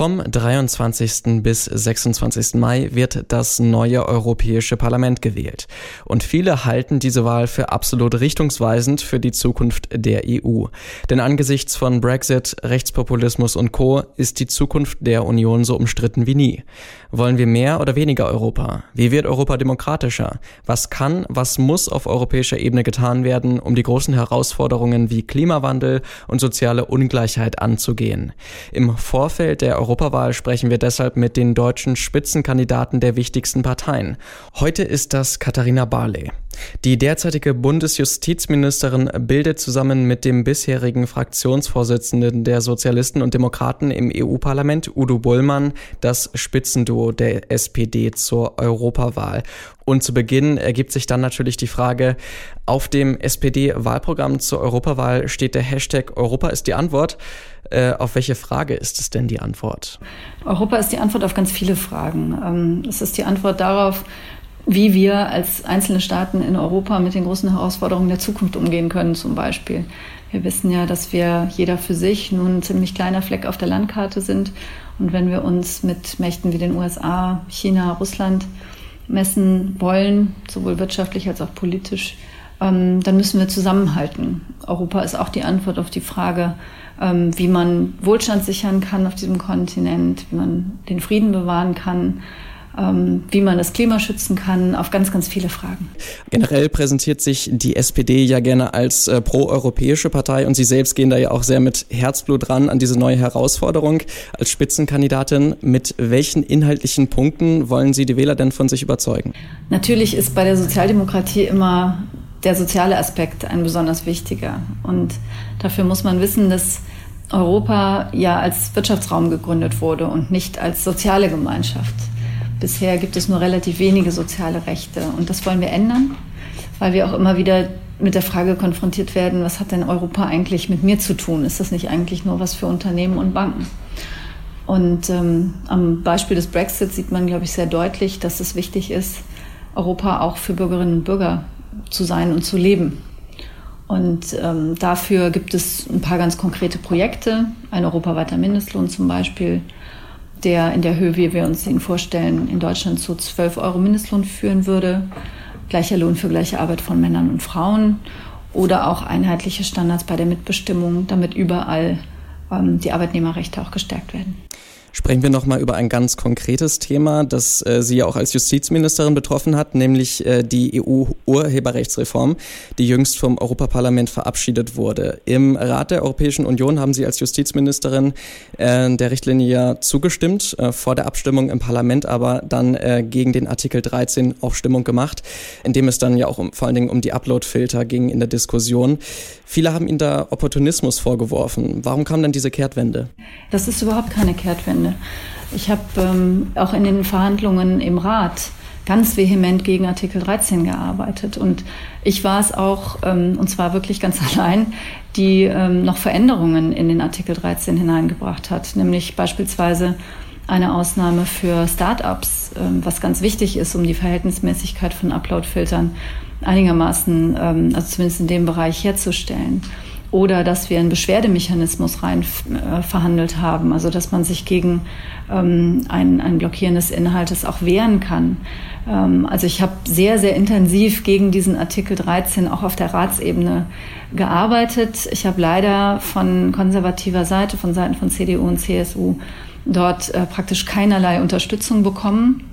Vom 23. bis 26. Mai wird das neue Europäische Parlament gewählt. Und viele halten diese Wahl für absolut richtungsweisend für die Zukunft der EU. Denn angesichts von Brexit, Rechtspopulismus und Co. ist die Zukunft der Union so umstritten wie nie. Wollen wir mehr oder weniger Europa? Wie wird Europa demokratischer? Was kann, was muss auf europäischer Ebene getan werden, um die großen Herausforderungen wie Klimawandel und soziale Ungleichheit anzugehen? Im Vorfeld der Europawahl sprechen wir deshalb mit den deutschen Spitzenkandidaten der wichtigsten Parteien. Heute ist das Katharina Barley. Die derzeitige Bundesjustizministerin bildet zusammen mit dem bisherigen Fraktionsvorsitzenden der Sozialisten und Demokraten im EU-Parlament, Udo Bullmann, das Spitzenduo der SPD zur Europawahl. Und zu Beginn ergibt sich dann natürlich die Frage, auf dem SPD-Wahlprogramm zur Europawahl steht der Hashtag Europa ist die Antwort. Äh, auf welche Frage ist es denn die Antwort? Europa ist die Antwort auf ganz viele Fragen. Ähm, es ist die Antwort darauf, wie wir als einzelne Staaten in Europa mit den großen Herausforderungen der Zukunft umgehen können zum Beispiel. Wir wissen ja, dass wir jeder für sich nun ein ziemlich kleiner Fleck auf der Landkarte sind. Und wenn wir uns mit Mächten wie den USA, China, Russland messen wollen, sowohl wirtschaftlich als auch politisch, ähm, dann müssen wir zusammenhalten. Europa ist auch die Antwort auf die Frage, ähm, wie man Wohlstand sichern kann auf diesem Kontinent, wie man den Frieden bewahren kann ähm, wie man das Klima schützen kann, auf ganz, ganz viele Fragen. Generell präsentiert sich die SPD ja gerne als äh, proeuropäische Partei und Sie selbst gehen da ja auch sehr mit Herzblut ran an diese neue Herausforderung als Spitzenkandidatin. Mit welchen inhaltlichen Punkten wollen Sie die Wähler denn von sich überzeugen? Natürlich ist bei der Sozialdemokratie immer der soziale Aspekt ein besonders wichtiger. Und dafür muss man wissen, dass Europa ja als Wirtschaftsraum gegründet wurde und nicht als soziale Gemeinschaft. Bisher gibt es nur relativ wenige soziale Rechte und das wollen wir ändern, weil wir auch immer wieder mit der Frage konfrontiert werden, was hat denn Europa eigentlich mit mir zu tun? Ist das nicht eigentlich nur was für Unternehmen und Banken? Und ähm, am Beispiel des Brexit sieht man, glaube ich, sehr deutlich, dass es wichtig ist, Europa auch für Bürgerinnen und Bürger zu sein und zu leben. Und ähm, dafür gibt es ein paar ganz konkrete Projekte, ein europaweiter Mindestlohn zum Beispiel, der in der Höhe, wie wir uns ihn vorstellen, in Deutschland zu 12 Euro Mindestlohn führen würde. Gleicher Lohn für gleiche Arbeit von Männern und Frauen oder auch einheitliche Standards bei der Mitbestimmung, damit überall ähm, die Arbeitnehmerrechte auch gestärkt werden sprechen wir nochmal über ein ganz konkretes Thema, das äh, Sie ja auch als Justizministerin betroffen hat, nämlich äh, die EU-Urheberrechtsreform, die jüngst vom Europaparlament verabschiedet wurde. Im Rat der Europäischen Union haben Sie als Justizministerin äh, der Richtlinie ja zugestimmt, äh, vor der Abstimmung im Parlament aber dann äh, gegen den Artikel 13 auf Stimmung gemacht, in dem es dann ja auch um, vor allen Dingen um die Uploadfilter ging in der Diskussion. Viele haben Ihnen da Opportunismus vorgeworfen. Warum kam dann diese Kehrtwende? Das ist überhaupt keine Kehrtwende. Ende. Ich habe ähm, auch in den Verhandlungen im Rat ganz vehement gegen Artikel 13 gearbeitet. Und ich war es auch, ähm, und zwar wirklich ganz allein, die ähm, noch Veränderungen in den Artikel 13 hineingebracht hat, nämlich beispielsweise eine Ausnahme für Start-ups, ähm, was ganz wichtig ist, um die Verhältnismäßigkeit von Upload-Filtern einigermaßen, ähm, also zumindest in dem Bereich herzustellen oder dass wir einen Beschwerdemechanismus rein äh, verhandelt haben, also dass man sich gegen ähm, ein, ein Blockieren Inhaltes auch wehren kann. Ähm, also ich habe sehr, sehr intensiv gegen diesen Artikel 13 auch auf der Ratsebene gearbeitet. Ich habe leider von konservativer Seite, von Seiten von CDU und CSU dort äh, praktisch keinerlei Unterstützung bekommen.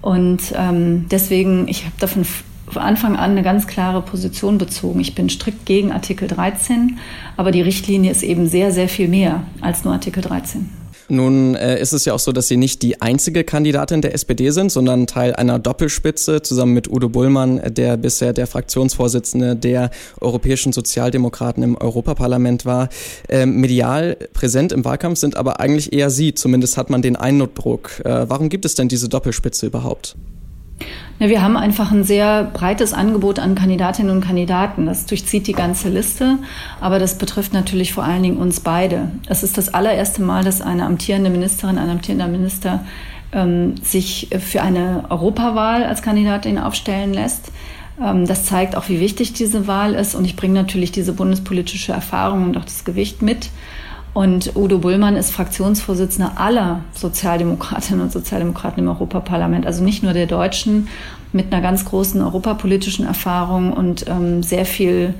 Und ähm, deswegen, ich habe davon von Anfang an eine ganz klare Position bezogen. Ich bin strikt gegen Artikel 13, aber die Richtlinie ist eben sehr, sehr viel mehr als nur Artikel 13. Nun äh, ist es ja auch so, dass Sie nicht die einzige Kandidatin der SPD sind, sondern Teil einer Doppelspitze zusammen mit Udo Bullmann, der bisher der Fraktionsvorsitzende der Europäischen Sozialdemokraten im Europaparlament war. Ähm, medial präsent im Wahlkampf sind aber eigentlich eher Sie, zumindest hat man den Eindruck. Äh, warum gibt es denn diese Doppelspitze überhaupt? Ja, wir haben einfach ein sehr breites Angebot an Kandidatinnen und Kandidaten. Das durchzieht die ganze Liste, aber das betrifft natürlich vor allen Dingen uns beide. Es ist das allererste Mal, dass eine amtierende Ministerin, ein amtierender Minister ähm, sich für eine Europawahl als Kandidatin aufstellen lässt. Ähm, das zeigt auch, wie wichtig diese Wahl ist. Und ich bringe natürlich diese bundespolitische Erfahrung und auch das Gewicht mit. Und Udo Bullmann ist Fraktionsvorsitzender aller Sozialdemokratinnen und Sozialdemokraten im Europaparlament, also nicht nur der Deutschen, mit einer ganz großen europapolitischen Erfahrung und ähm, sehr viel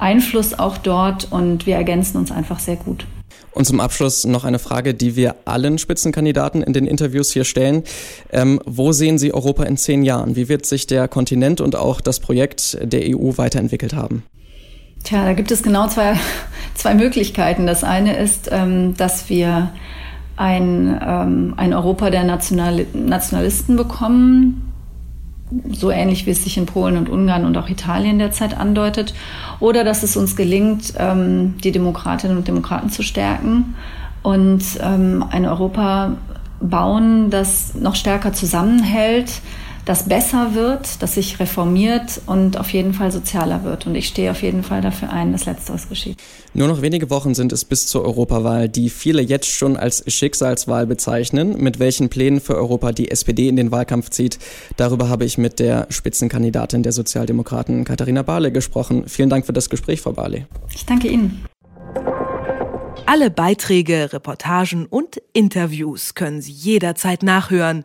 Einfluss auch dort. Und wir ergänzen uns einfach sehr gut. Und zum Abschluss noch eine Frage, die wir allen Spitzenkandidaten in den Interviews hier stellen. Ähm, wo sehen Sie Europa in zehn Jahren? Wie wird sich der Kontinent und auch das Projekt der EU weiterentwickelt haben? Tja, da gibt es genau zwei, zwei Möglichkeiten. Das eine ist, ähm, dass wir ein, ähm, ein Europa der National Nationalisten bekommen, so ähnlich wie es sich in Polen und Ungarn und auch Italien derzeit andeutet, oder dass es uns gelingt, ähm, die Demokratinnen und Demokraten zu stärken und ein Europa bauen, das noch stärker zusammenhält, das besser wird, das sich reformiert und auf jeden Fall sozialer wird. Und ich stehe auf jeden Fall dafür ein, dass Letzteres geschieht. Nur noch wenige Wochen sind es bis zur Europawahl, die viele jetzt schon als Schicksalswahl bezeichnen. Mit welchen Plänen für Europa die SPD in den Wahlkampf zieht, darüber habe ich mit der Spitzenkandidatin der Sozialdemokraten Katharina Barley gesprochen. Vielen Dank für das Gespräch, Frau Barley. Ich danke Ihnen. Alle Beiträge, Reportagen und Interviews können Sie jederzeit nachhören